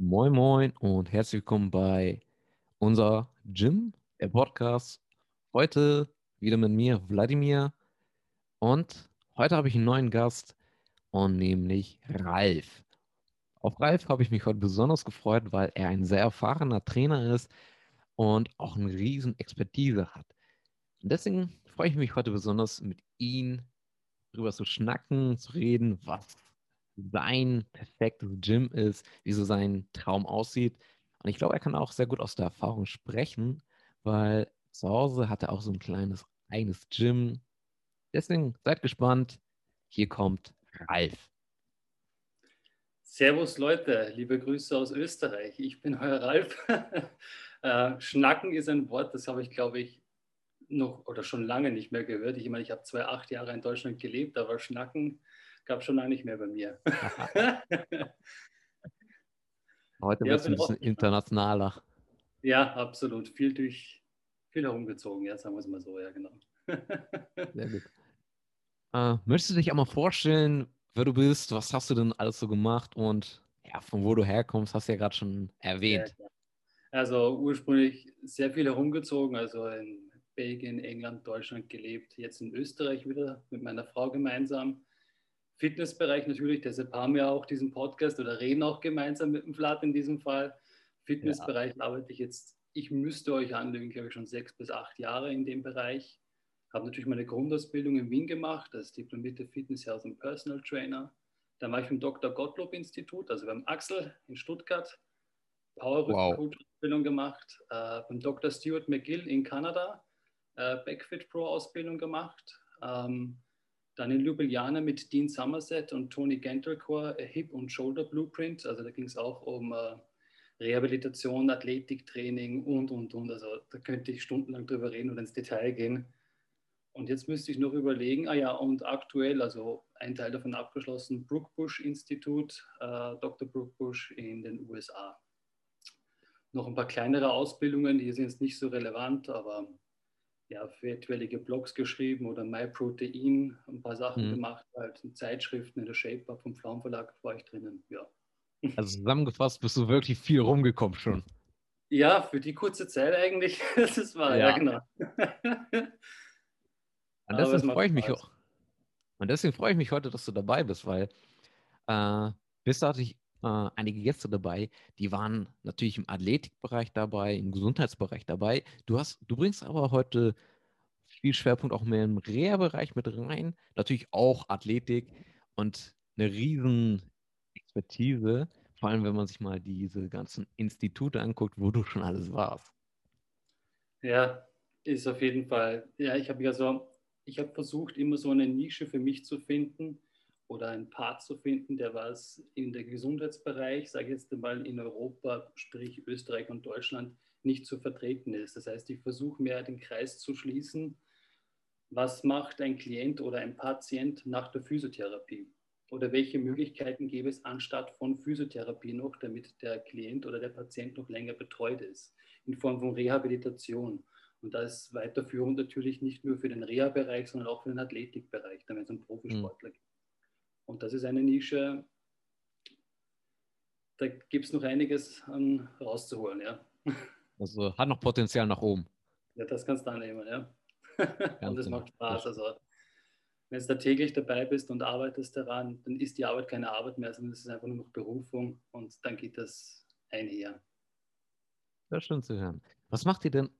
Moin Moin und herzlich willkommen bei unser Gym, der Podcast. Heute wieder mit mir, Wladimir. Und heute habe ich einen neuen Gast und nämlich Ralf. Auf Ralf habe ich mich heute besonders gefreut, weil er ein sehr erfahrener Trainer ist und auch eine riesen Expertise hat. Und deswegen freue ich mich heute besonders mit ihm darüber zu schnacken, zu reden, was sein perfektes Gym ist, wie so sein Traum aussieht. Und ich glaube, er kann auch sehr gut aus der Erfahrung sprechen, weil zu Hause hat er auch so ein kleines eigenes Gym. Deswegen seid gespannt. Hier kommt Ralf. Servus Leute, liebe Grüße aus Österreich. Ich bin euer Ralf. Äh, Schnacken ist ein Wort, das habe ich, glaube ich, noch oder schon lange nicht mehr gehört. Ich meine, ich habe zwei, acht Jahre in Deutschland gelebt, aber Schnacken gab schon lange nicht mehr bei mir. Heute ja, wird es ein bisschen internationaler. Ja, absolut. Viel durch, viel herumgezogen, ja, sagen wir es mal so, ja, genau. Sehr gut. Äh, möchtest du dich einmal vorstellen, wer du bist? Was hast du denn alles so gemacht und ja, von wo du herkommst, hast du ja gerade schon erwähnt. Ja, also ursprünglich sehr viel herumgezogen, also in Belgien, England, Deutschland gelebt, jetzt in Österreich wieder mit meiner Frau gemeinsam. Fitnessbereich natürlich, deshalb haben wir auch diesen Podcast oder reden auch gemeinsam mit dem Vlad in diesem Fall. Fitnessbereich ja. arbeite ich jetzt, ich müsste euch anlügen, glaube ich, schon sechs bis acht Jahre in dem Bereich. Habe natürlich meine Grundausbildung in Wien gemacht, als diplomierte Fitness Health und Personal Trainer. Dann war ich im Dr. Gottlob Institut, also beim Axel in Stuttgart. Power wow. Coach Ausbildung gemacht. Äh, beim Dr. Stuart McGill in Kanada. Äh, Backfit Pro Ausbildung gemacht. Ähm, dann in Ljubljana mit Dean Somerset und Tony Gentelcore Hip und Shoulder Blueprint. Also da ging es auch um äh, Rehabilitation, Athletiktraining und, und, und. Also da könnte ich stundenlang drüber reden und ins Detail gehen. Und jetzt müsste ich noch überlegen, ah ja, und aktuell, also ein Teil davon abgeschlossen, Brook Bush Institut, äh, Dr. Brook Bush in den USA. Noch ein paar kleinere Ausbildungen, die sind jetzt nicht so relevant, aber ja, etwaige Blogs geschrieben oder MyProtein, ein paar Sachen mhm. gemacht, halt in Zeitschriften in der Shape-Up vom Flaum Verlag war ich drinnen, ja. Also zusammengefasst bist du wirklich viel rumgekommen schon. Ja, für die kurze Zeit eigentlich, das war, ja, ja genau. Und deswegen freue ich mich auch. Und deswegen freue ich mich heute, dass du dabei bist, weil äh, bis dato hatte ich äh, einige Gäste dabei, die waren natürlich im Athletikbereich dabei, im Gesundheitsbereich dabei. Du hast, du bringst aber heute viel Schwerpunkt auch mehr im Reha-Bereich mit rein. Natürlich auch Athletik und eine riesen Expertise, vor allem wenn man sich mal diese ganzen Institute anguckt, wo du schon alles warst. Ja, ist auf jeden Fall. Ja, ich habe ja so, ich habe versucht, immer so eine Nische für mich zu finden, oder einen Part zu finden, der was in der Gesundheitsbereich, sage ich jetzt mal in Europa, sprich Österreich und Deutschland, nicht zu vertreten ist. Das heißt, ich versuche mehr den Kreis zu schließen. Was macht ein Klient oder ein Patient nach der Physiotherapie? Oder welche Möglichkeiten gäbe es anstatt von Physiotherapie noch, damit der Klient oder der Patient noch länger betreut ist, in Form von Rehabilitation? Und da ist weiterführend natürlich nicht nur für den Reha-Bereich, sondern auch für den Athletikbereich, wenn es um Profisportler mhm. geht. Und das ist eine Nische, da gibt es noch einiges an rauszuholen, ja. Also hat noch Potenzial nach oben. Ja, das kannst du annehmen, ja. und es macht Spaß. Also wenn du da täglich dabei bist und arbeitest daran, dann ist die Arbeit keine Arbeit mehr, sondern es ist einfach nur noch Berufung und dann geht das einher. Das ist schön zu hören. Was macht dir denn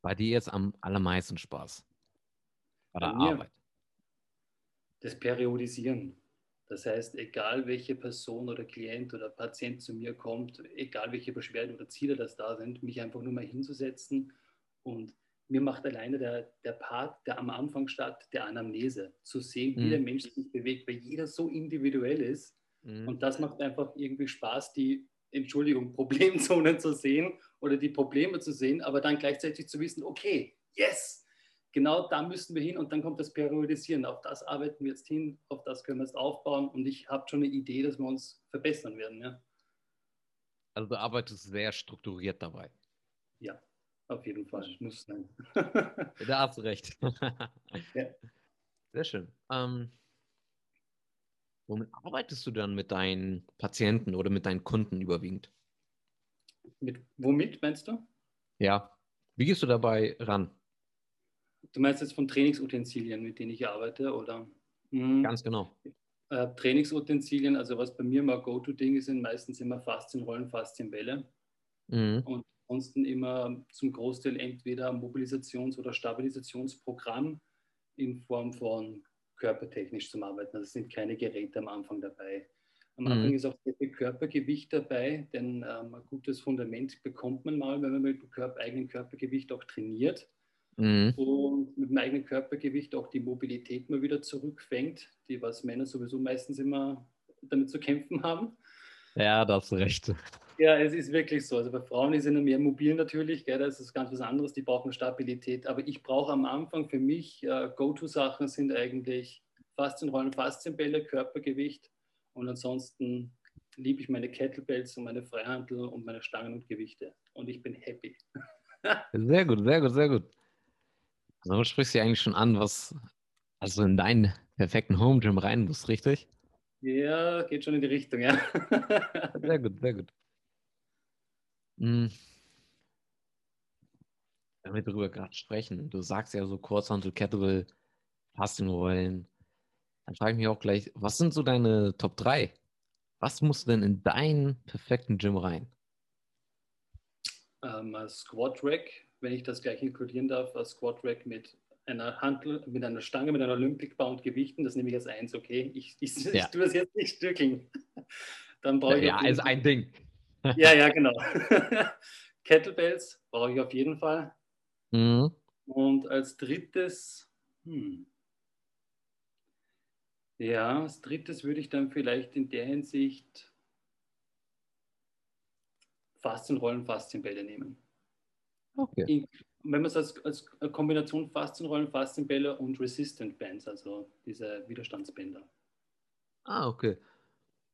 bei dir jetzt am allermeisten Spaß? Bei der bei Arbeit? Das Periodisieren. Das heißt, egal welche Person oder Klient oder Patient zu mir kommt, egal welche Beschwerden oder Ziele das da sind, mich einfach nur mal hinzusetzen und mir macht alleine der, der Part, der am Anfang statt, der Anamnese, zu sehen, wie mhm. der Mensch sich bewegt, weil jeder so individuell ist. Mhm. Und das macht einfach irgendwie Spaß, die, Entschuldigung, Problemzonen zu sehen oder die Probleme zu sehen, aber dann gleichzeitig zu wissen, okay, yes, genau da müssen wir hin und dann kommt das Periodisieren. Auf das arbeiten wir jetzt hin, auf das können wir jetzt aufbauen und ich habe schon eine Idee, dass wir uns verbessern werden. Ja. Also du arbeitest sehr strukturiert dabei. Ja, auf jeden Fall. Muss sein. da hast du recht. ja. Sehr schön. Ähm, womit arbeitest du dann mit deinen Patienten oder mit deinen Kunden überwiegend? Mit, womit meinst du? Ja. Wie gehst du dabei ran? Du meinst jetzt von Trainingsutensilien, mit denen ich arbeite, oder? Mhm. Ganz genau. Äh, Trainingsutensilien, also was bei mir mal Go-To-Ding sind, meistens immer Faszienrollen, Faszienbälle. Mhm. Und ansonsten immer zum Großteil entweder Mobilisations- oder Stabilisationsprogramm in Form von körpertechnisch zum Arbeiten. Also es sind keine Geräte am Anfang dabei. Am mhm. Anfang ist auch sehr viel Körpergewicht dabei, denn ähm, ein gutes Fundament bekommt man mal, wenn man mit dem Körper, eigenen Körpergewicht auch trainiert mhm. und mit dem eigenen Körpergewicht auch die Mobilität mal wieder zurückfängt, die was Männer sowieso meistens immer damit zu kämpfen haben. Ja, da hast du recht. Ja, es ist wirklich so. Also bei Frauen ist es mehr mobil natürlich, gell, das ist ganz was anderes, die brauchen Stabilität. Aber ich brauche am Anfang für mich, äh, Go-To-Sachen sind eigentlich Faszienrollen, Faszienbälle, Körpergewicht und ansonsten liebe ich meine Kettlebells und meine Freihandel und meine Stangen und Gewichte. Und ich bin happy. sehr gut, sehr gut, sehr gut. Du sprichst ja eigentlich schon an, was also in deinen perfekten Home Gym rein muss, richtig? Ja, geht schon in die Richtung, ja. sehr gut, sehr gut. Hm. Wenn wir darüber gerade sprechen, du sagst ja so Kurzhandel, Kettlebell, Fastenrollen, dann frage ich mich auch gleich, was sind so deine Top 3? Was muss denn in deinen perfekten Gym rein? Ähm, Squat Rack, wenn ich das gleich inkludieren darf, Squat Rack mit einer Handel, mit einer Stange, mit einer Olympic Bar und Gewichten, das nehme ich als eins, okay? Ich, ich, ja. ich tue das jetzt nicht stückeln. Dann brauche ich. Ja, als ein Ding. Ja, ja, genau. Kettlebells brauche ich auf jeden Fall. Mhm. Und als drittes, hm, ja, als drittes würde ich dann vielleicht in der Hinsicht Faszienrollen, Faszienbälle nehmen. Okay. In, wenn man es als, als Kombination Faszienrollen, Faszienbälle und Resistant Bands, also diese Widerstandsbänder. Ah, okay.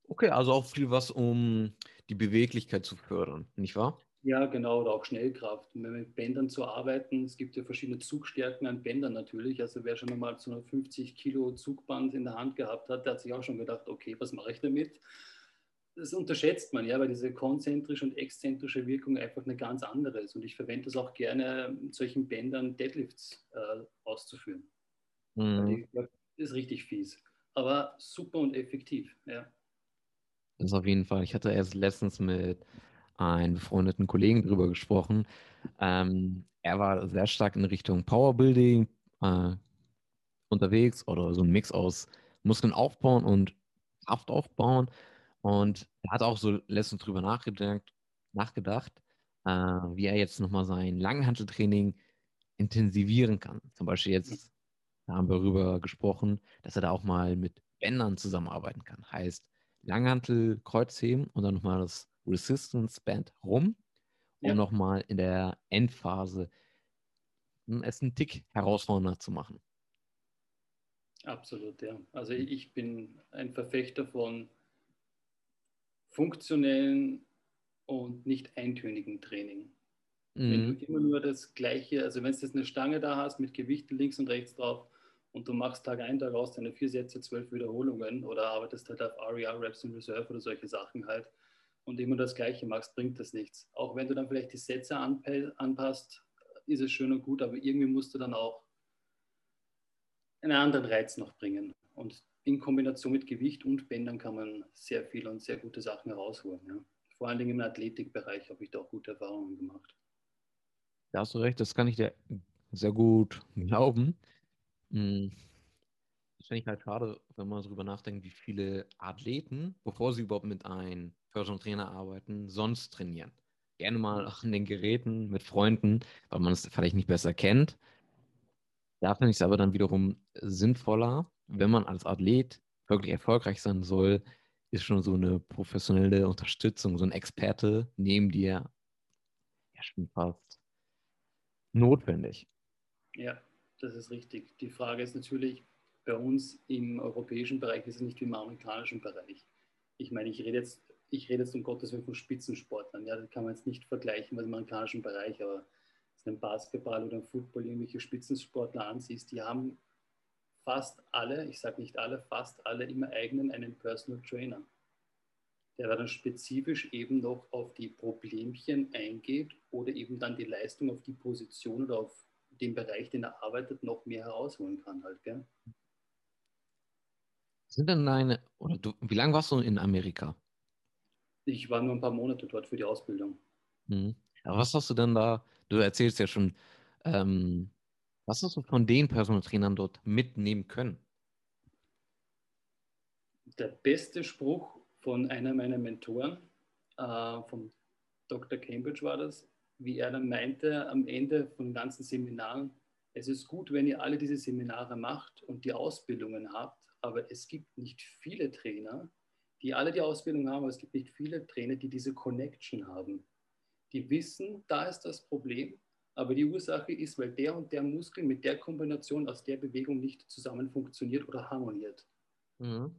Okay, also auch viel was, um die Beweglichkeit zu fördern, nicht wahr? Ja, genau, oder auch Schnellkraft. Und mit Bändern zu arbeiten, es gibt ja verschiedene Zugstärken an Bändern natürlich. Also wer schon mal so ein 50 Kilo Zugband in der Hand gehabt hat, der hat sich auch schon gedacht, okay, was mache ich damit? Das unterschätzt man, ja, weil diese konzentrische und exzentrische Wirkung einfach eine ganz andere ist. Und ich verwende das auch gerne, mit solchen Bändern Deadlifts äh, auszuführen. Mhm. Das ist richtig fies, aber super und effektiv, ja. Das ist auf jeden Fall. Ich hatte erst letztens mit einen befreundeten Kollegen darüber gesprochen. Ähm, er war sehr stark in Richtung Powerbuilding äh, unterwegs oder so ein Mix aus Muskeln aufbauen und Kraft aufbauen. Und er hat auch so letztens drüber nachgedacht, nachgedacht äh, wie er jetzt nochmal sein Langhanteltraining intensivieren kann. Zum Beispiel jetzt, da haben wir darüber gesprochen, dass er da auch mal mit Bändern zusammenarbeiten kann. Heißt, Langhantel, Kreuzheben und dann nochmal das Resistance Band rum, um ja. nochmal in der Endphase es einen Tick herausfordernder zu machen. Absolut, ja. Also ich bin ein Verfechter von funktionellen und nicht eintönigen Training. Mhm. Wenn du immer nur das Gleiche, also wenn du jetzt eine Stange da hast mit Gewichten links und rechts drauf und du machst Tag ein, Tag aus deine vier Sätze, zwölf Wiederholungen oder arbeitest halt auf RER, Reps in Reserve oder solche Sachen halt, und immer das Gleiche machst, bringt das nichts. Auch wenn du dann vielleicht die Sätze anpasst, ist es schön und gut, aber irgendwie musst du dann auch einen anderen Reiz noch bringen. Und in Kombination mit Gewicht und Bändern kann man sehr viel und sehr gute Sachen herausholen. Ja. Vor allen Dingen im Athletikbereich habe ich da auch gute Erfahrungen gemacht. Da hast du recht, das kann ich dir sehr gut glauben. Hm. Das finde ich halt schade, wenn man darüber nachdenkt, wie viele Athleten, bevor sie überhaupt mit einem Personal Trainer arbeiten, sonst trainieren. Gerne mal auch an den Geräten mit Freunden, weil man es vielleicht nicht besser kennt. Da finde ich es aber dann wiederum sinnvoller, wenn man als Athlet wirklich erfolgreich sein soll, ist schon so eine professionelle Unterstützung, so ein Experte neben dir ja schon fast notwendig. Ja, das ist richtig. Die Frage ist natürlich, bei uns im europäischen Bereich ist es nicht wie im amerikanischen Bereich. Ich meine, ich rede jetzt ich rede jetzt um Gottes Willen von Spitzensportlern. Ja, das kann man jetzt nicht vergleichen mit dem amerikanischen Bereich, aber wenn du Basketball oder im Football irgendwelche Spitzensportler ansiehst, die haben fast alle, ich sage nicht alle, fast alle immer eigenen einen Personal Trainer, der dann spezifisch eben noch auf die Problemchen eingeht oder eben dann die Leistung auf die Position oder auf den Bereich, den er arbeitet, noch mehr herausholen kann halt, gell? Sind denn deine, oder du, wie lange warst du in Amerika? Ich war nur ein paar Monate dort für die Ausbildung. Mhm. Aber was hast du denn da, du erzählst ja schon, ähm, was hast du von den Personal Trainern dort mitnehmen können? Der beste Spruch von einer meiner Mentoren, äh, vom Dr. Cambridge war das, wie er dann meinte am Ende von ganzen Seminaren, es ist gut, wenn ihr alle diese Seminare macht und die Ausbildungen habt, aber es gibt nicht viele Trainer, die alle die Ausbildung haben, aber es gibt nicht viele Trainer, die diese Connection haben. Die wissen, da ist das Problem, aber die Ursache ist, weil der und der Muskel mit der Kombination aus der Bewegung nicht zusammen funktioniert oder harmoniert. Mhm.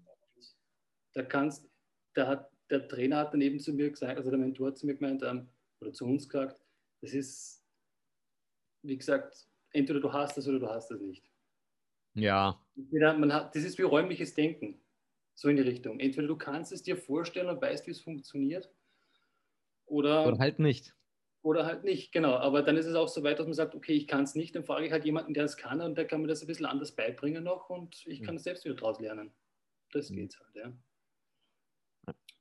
Da kannst, da hat, der Trainer hat dann eben zu mir gesagt, also der Mentor hat zu mir gemeint, ähm, oder zu uns gesagt, das ist, wie gesagt, entweder du hast es oder du hast es nicht. Ja. Man hat, das ist wie räumliches Denken, so in die Richtung. Entweder du kannst es dir vorstellen und weißt, wie es funktioniert, oder, oder halt nicht. Oder halt nicht, genau. Aber dann ist es auch so weit, dass man sagt, okay, ich kann es nicht, dann frage ich halt jemanden, der es kann und der kann mir das ein bisschen anders beibringen noch und ich kann es selbst wieder draus lernen. Das mhm. geht's halt, ja.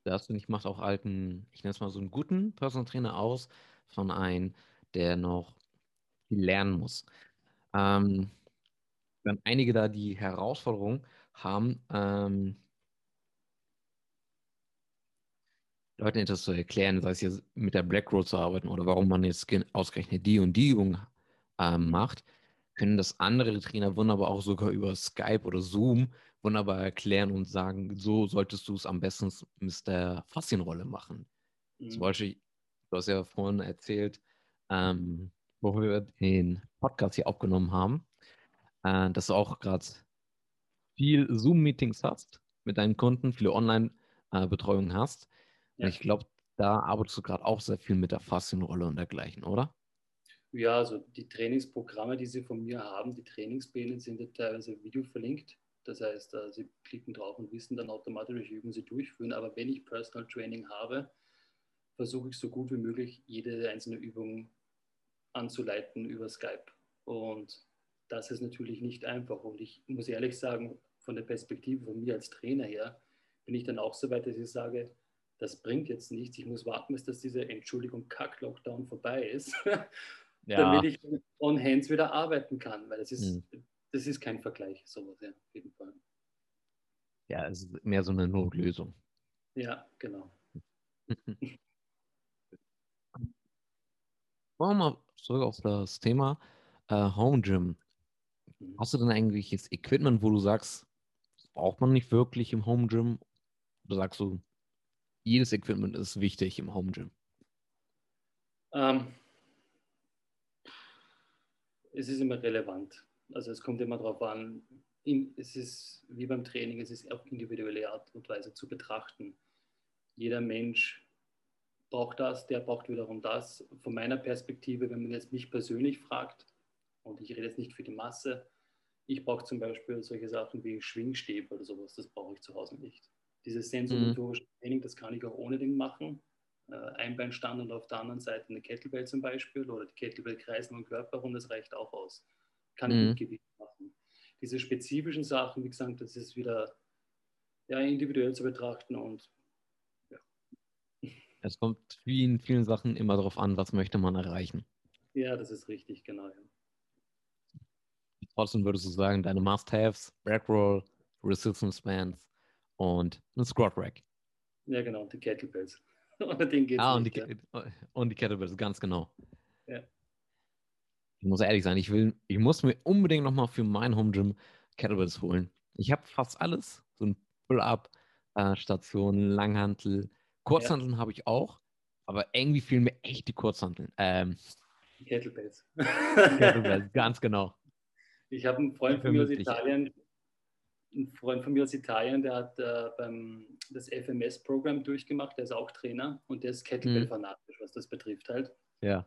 Das finde ich macht auch alten, ich nenne es mal so einen guten Personal Trainer aus, von einem, der noch viel lernen muss. Ähm, wenn einige da die Herausforderung haben, ähm, Leuten etwas zu erklären, sei es jetzt mit der Black Road zu arbeiten oder warum man jetzt ausgerechnet die und die Übung ähm, macht, können das andere Trainer wunderbar auch sogar über Skype oder Zoom wunderbar erklären und sagen, so solltest du es am besten mit der Faszienrolle machen. Mhm. Zum Beispiel, du hast ja vorhin erzählt, ähm, wo wir den Podcast hier aufgenommen haben, äh, dass du auch gerade viel Zoom-Meetings hast mit deinen Kunden, viele Online-Betreuungen äh, hast. Ja. ich glaube, da arbeitest du gerade auch sehr viel mit der Faszienrolle und dergleichen, oder? Ja, also die Trainingsprogramme, die Sie von mir haben, die Trainingspläne sind ja teilweise Video verlinkt. Das heißt, äh, Sie klicken drauf und wissen dann automatisch, welche Übungen Sie durchführen. Aber wenn ich Personal Training habe, versuche ich so gut wie möglich jede einzelne Übung anzuleiten über Skype. Und das ist natürlich nicht einfach. Und ich muss ehrlich sagen, von der Perspektive von mir als Trainer her, bin ich dann auch so weit, dass ich sage, das bringt jetzt nichts. Ich muss warten, bis das diese Entschuldigung Kack-Lockdown vorbei ist, ja. damit ich on hands wieder arbeiten kann, weil das ist, hm. das ist kein Vergleich, sowas, ja, auf jeden Fall. Ja, es ist mehr so eine Notlösung. Ja, genau. Wollen wir mal zurück auf das Thema äh, Home Gym. Mhm. Hast du denn eigentlich das Equipment, wo du sagst, das braucht man nicht wirklich im Home Gym? Oder sagst du, jedes Equipment ist wichtig im Home Gym? Ähm, es ist immer relevant. Also es kommt immer darauf an, in, es ist wie beim Training, es ist auf individuelle Art und Weise zu betrachten. Jeder Mensch braucht das, der braucht wiederum das. Von meiner Perspektive, wenn man jetzt mich persönlich fragt, und ich rede jetzt nicht für die Masse, ich brauche zum Beispiel solche Sachen wie Schwingstäbe oder sowas, das brauche ich zu Hause nicht. Dieses sensomotorische mhm. Training, das kann ich auch ohne Ding machen. Äh, Einbeinstand und auf der anderen Seite eine Kettlebell zum Beispiel oder die Kettlebell kreisen und Körper und das reicht auch aus. Kann ich mhm. mit Gewicht machen. Diese spezifischen Sachen, wie gesagt, das ist wieder ja, individuell zu betrachten und ja. Es kommt vielen, vielen Sachen immer darauf an, was möchte man erreichen. Ja, das ist richtig, genau. Ja. Trotzdem würdest du sagen, deine Must-Haves, Backroll, Resistance Bands, und ein Squat Rack. Ja, genau, die Kettlebells. Ohne den geht's ah, und nicht, die, ja. und die Kettlebells, ganz genau. Ja. Ich muss ehrlich sein, ich will, ich muss mir unbedingt nochmal für mein Home Gym Kettlebells holen. Ich habe fast alles. So ein Pull-Up-Station, äh, Langhantel, Kurzhanteln ja. habe ich auch, aber irgendwie fehlen mir echt die Kurzhanteln. Ähm, Kettlebells. Kettlebells, ganz genau. Ich habe einen Freund von mir aus Italien, ein Freund von mir aus Italien, der hat äh, beim, das FMS-Programm durchgemacht, der ist auch Trainer und der ist Kettlebell-fanatisch, was das betrifft halt. Ja.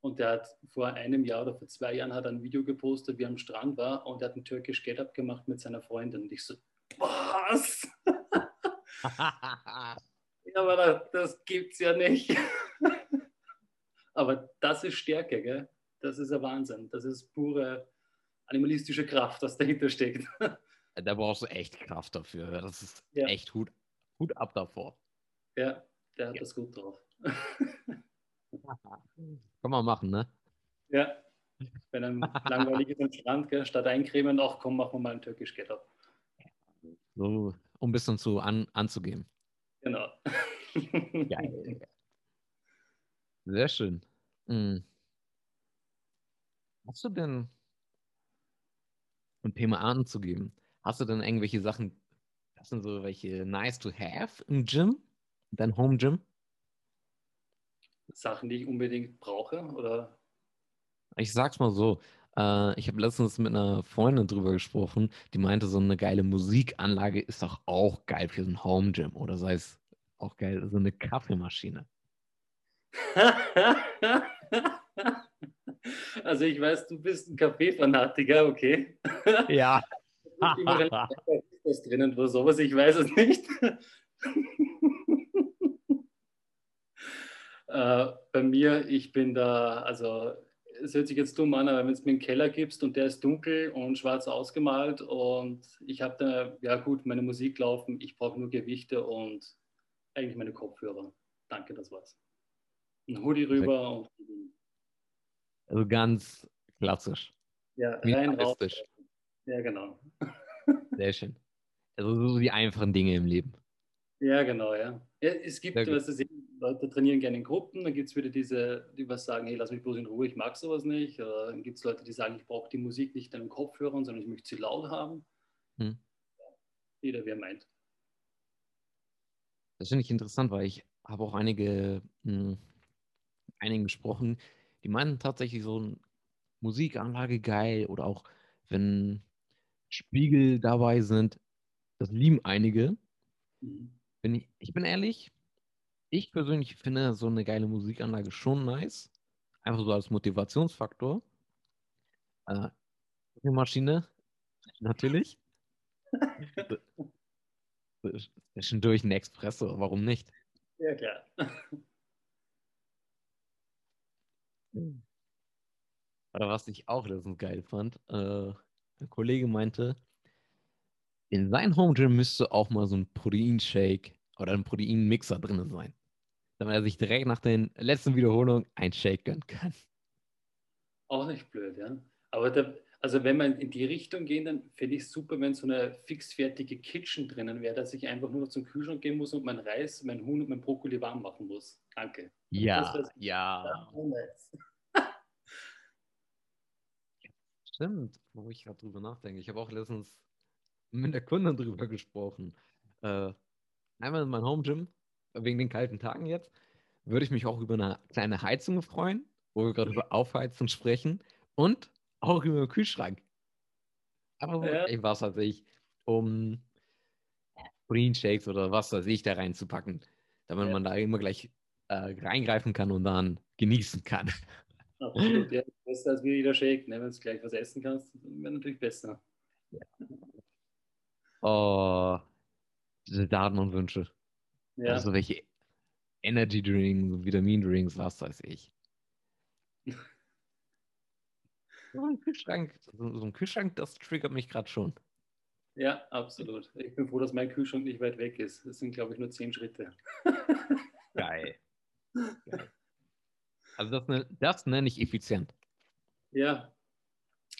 Und der hat vor einem Jahr oder vor zwei Jahren hat ein Video gepostet, wie er am Strand war und er hat ein türkisch Get-Up gemacht mit seiner Freundin. Und ich so, was? Ja, aber das, das gibt's ja nicht. aber das ist Stärke, gell? Das ist ein Wahnsinn. Das ist pure animalistische Kraft, was dahinter steckt. Da brauchst du echt Kraft dafür. Das ist ja. echt Hut, Hut ab davor. Ja, der hat ja. das gut drauf. Kann man machen, ne? Ja. Wenn ein langweilig ist am Strand, gell, statt eincremen, ach komm, machen wir mal ein türkisch Getup. So, um ein bisschen zu an, anzugeben. Genau. Geil. Sehr schön. Hm. Hast du denn, um Thema anzugeben, hast du denn irgendwelche Sachen, das sind so welche nice to have im Gym, dein Home Gym? Sachen, die ich unbedingt brauche, oder? Ich sag's mal so, äh, ich habe letztens mit einer Freundin drüber gesprochen, die meinte, so eine geile Musikanlage ist doch auch geil für so ein Home Gym oder sei es auch geil, so eine Kaffeemaschine. Also ich weiß, du bist ein Kaffeefanatiker, okay? Ja. das drinnen oder sowas, ich weiß es nicht. äh, bei mir, ich bin da, also es hört sich jetzt dumm an, aber wenn es mir einen Keller gibst und der ist dunkel und schwarz ausgemalt und ich habe da, ja gut, meine Musik laufen, ich brauche nur Gewichte und eigentlich meine Kopfhörer. Danke, das war's. Ein Hoodie rüber und also ganz klassisch. Ja, rein raus. Ja, genau. Sehr schön. Also so die einfachen Dinge im Leben. Ja, genau, ja. ja es gibt, was du Leute trainieren gerne in Gruppen, dann gibt es wieder diese, die was sagen, hey, lass mich bloß in Ruhe, ich mag sowas nicht. Oder dann gibt es Leute, die sagen, ich brauche die Musik nicht an den Kopfhörern, sondern ich möchte sie laut haben. Hm. Jeder, wer meint. Das finde ich interessant, weil ich habe auch einige, mh, hm, einigen gesprochen, die meinen tatsächlich so eine Musikanlage geil oder auch wenn Spiegel dabei sind, das lieben einige. Bin ich, ich bin ehrlich, ich persönlich finde so eine geile Musikanlage schon nice. Einfach so als Motivationsfaktor. Äh, Maschine, natürlich. Zwischendurch ein Espresso, warum nicht? Ja, klar. Oder was ich auch letztens geil fand, äh, ein Kollege meinte, in seinem Home Gym müsste auch mal so ein Proteinshake oder ein Proteinmixer drin sein. Damit er sich direkt nach den letzten Wiederholungen ein Shake gönnen kann. Auch nicht blöd, ja. Aber da, also wenn man in die Richtung gehen, dann fände ich es super, wenn so eine fixfertige Kitchen drinnen wäre, dass ich einfach nur noch zum Kühlschrank gehen muss und mein Reis, mein Huhn und mein Brokkoli warm machen muss. Danke. Ja, ja. Stimmt, wo ich gerade drüber nachdenke. Ich habe auch letztens mit der Kundin drüber gesprochen. Äh, einmal in meinem Home Gym, wegen den kalten Tagen jetzt, würde ich mich auch über eine kleine Heizung freuen, wo wir gerade über Aufheizen sprechen und auch über den Kühlschrank. Aber ja. ich was weiß ich, um Green Shakes oder was weiß ich da reinzupacken, damit ja. man da immer gleich äh, reingreifen kann und dann genießen kann. Absolut, ja. Besser als wie jeder Shake, ne? wenn du gleich was essen kannst, wäre natürlich besser. Ja. Oh, diese Daten und Wünsche. Ja. Also welche Energy Drinks, Vitamin Drinks, was weiß ich. so ein Kühlschrank, so ein Kühlschrank, das triggert mich gerade schon. Ja, absolut. Ich bin froh, dass mein Kühlschrank nicht weit weg ist. Das sind, glaube ich, nur zehn Schritte. Geil. Geil. Also das, ne, das nenne ich effizient. Ja,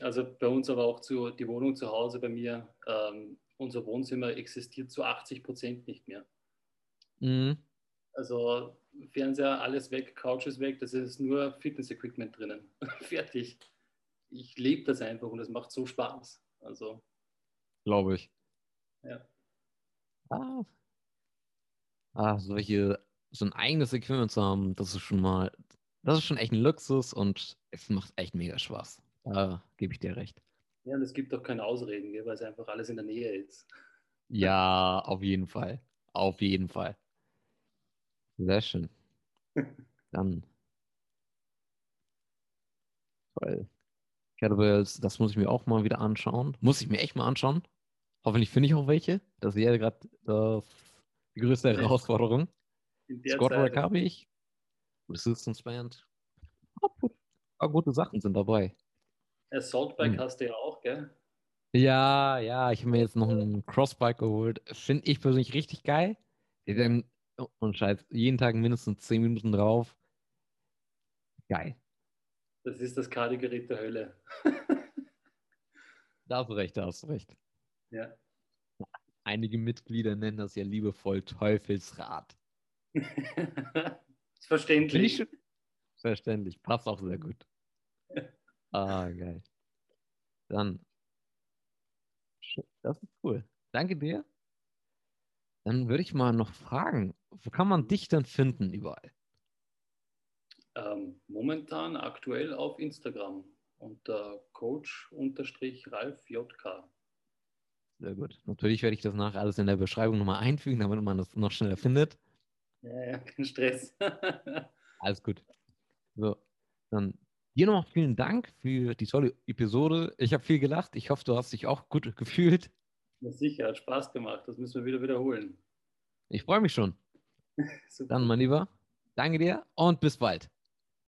also bei uns aber auch zu, die Wohnung zu Hause bei mir, ähm, unser Wohnzimmer existiert zu 80 Prozent nicht mehr. Mhm. Also Fernseher, alles weg, Couch ist weg, das ist nur Fitness-Equipment drinnen. Fertig. Ich lebe das einfach und es macht so Spaß. Also. Glaube ich. Ja. Ah. ah, solche, so ein eigenes Equipment zu haben, das ist schon mal, das ist schon echt ein Luxus und es macht echt mega Spaß. Da gebe ich dir recht. Ja, und es gibt doch keine Ausreden, weil es einfach alles in der Nähe ist. Ja, auf jeden Fall. Auf jeden Fall. Sehr schön. Dann. Toll. Kettlebells, das muss ich mir auch mal wieder anschauen. Muss ich mir echt mal anschauen. Hoffentlich finde ich auch welche. Das wäre gerade äh, die größte Herausforderung. Scott Rack habe ich. Resistance Band. Ein gute Sachen sind dabei. Assaultbike hm. hast du ja auch, gell? Ja, ja, ich habe mir jetzt noch einen Crossbike geholt. Finde ich persönlich richtig geil. Denn, und Scheiß, jeden Tag mindestens 10 Minuten drauf. Geil. Das ist das Kardiogerät der Hölle. da hast du recht, da hast du recht. Ja. Einige Mitglieder nennen das ja liebevoll Teufelsrad. Verständlich. Verständlich. Passt auch sehr gut. Ah, geil. Dann. Das ist cool. Danke dir. Dann würde ich mal noch fragen, wo kann man dich denn finden überall? Ähm, momentan aktuell auf Instagram unter coach-ralf-jk. Sehr gut. Natürlich werde ich das nachher alles in der Beschreibung nochmal einfügen, damit man das noch schneller findet. Ja, ja, kein Stress. alles gut. So, dann dir noch vielen Dank für die tolle Episode. Ich habe viel gelacht. Ich hoffe, du hast dich auch gut gefühlt. Ja, sicher, hat Spaß gemacht. Das müssen wir wieder wiederholen. Ich freue mich schon. Dann, mein Lieber, danke dir und bis bald.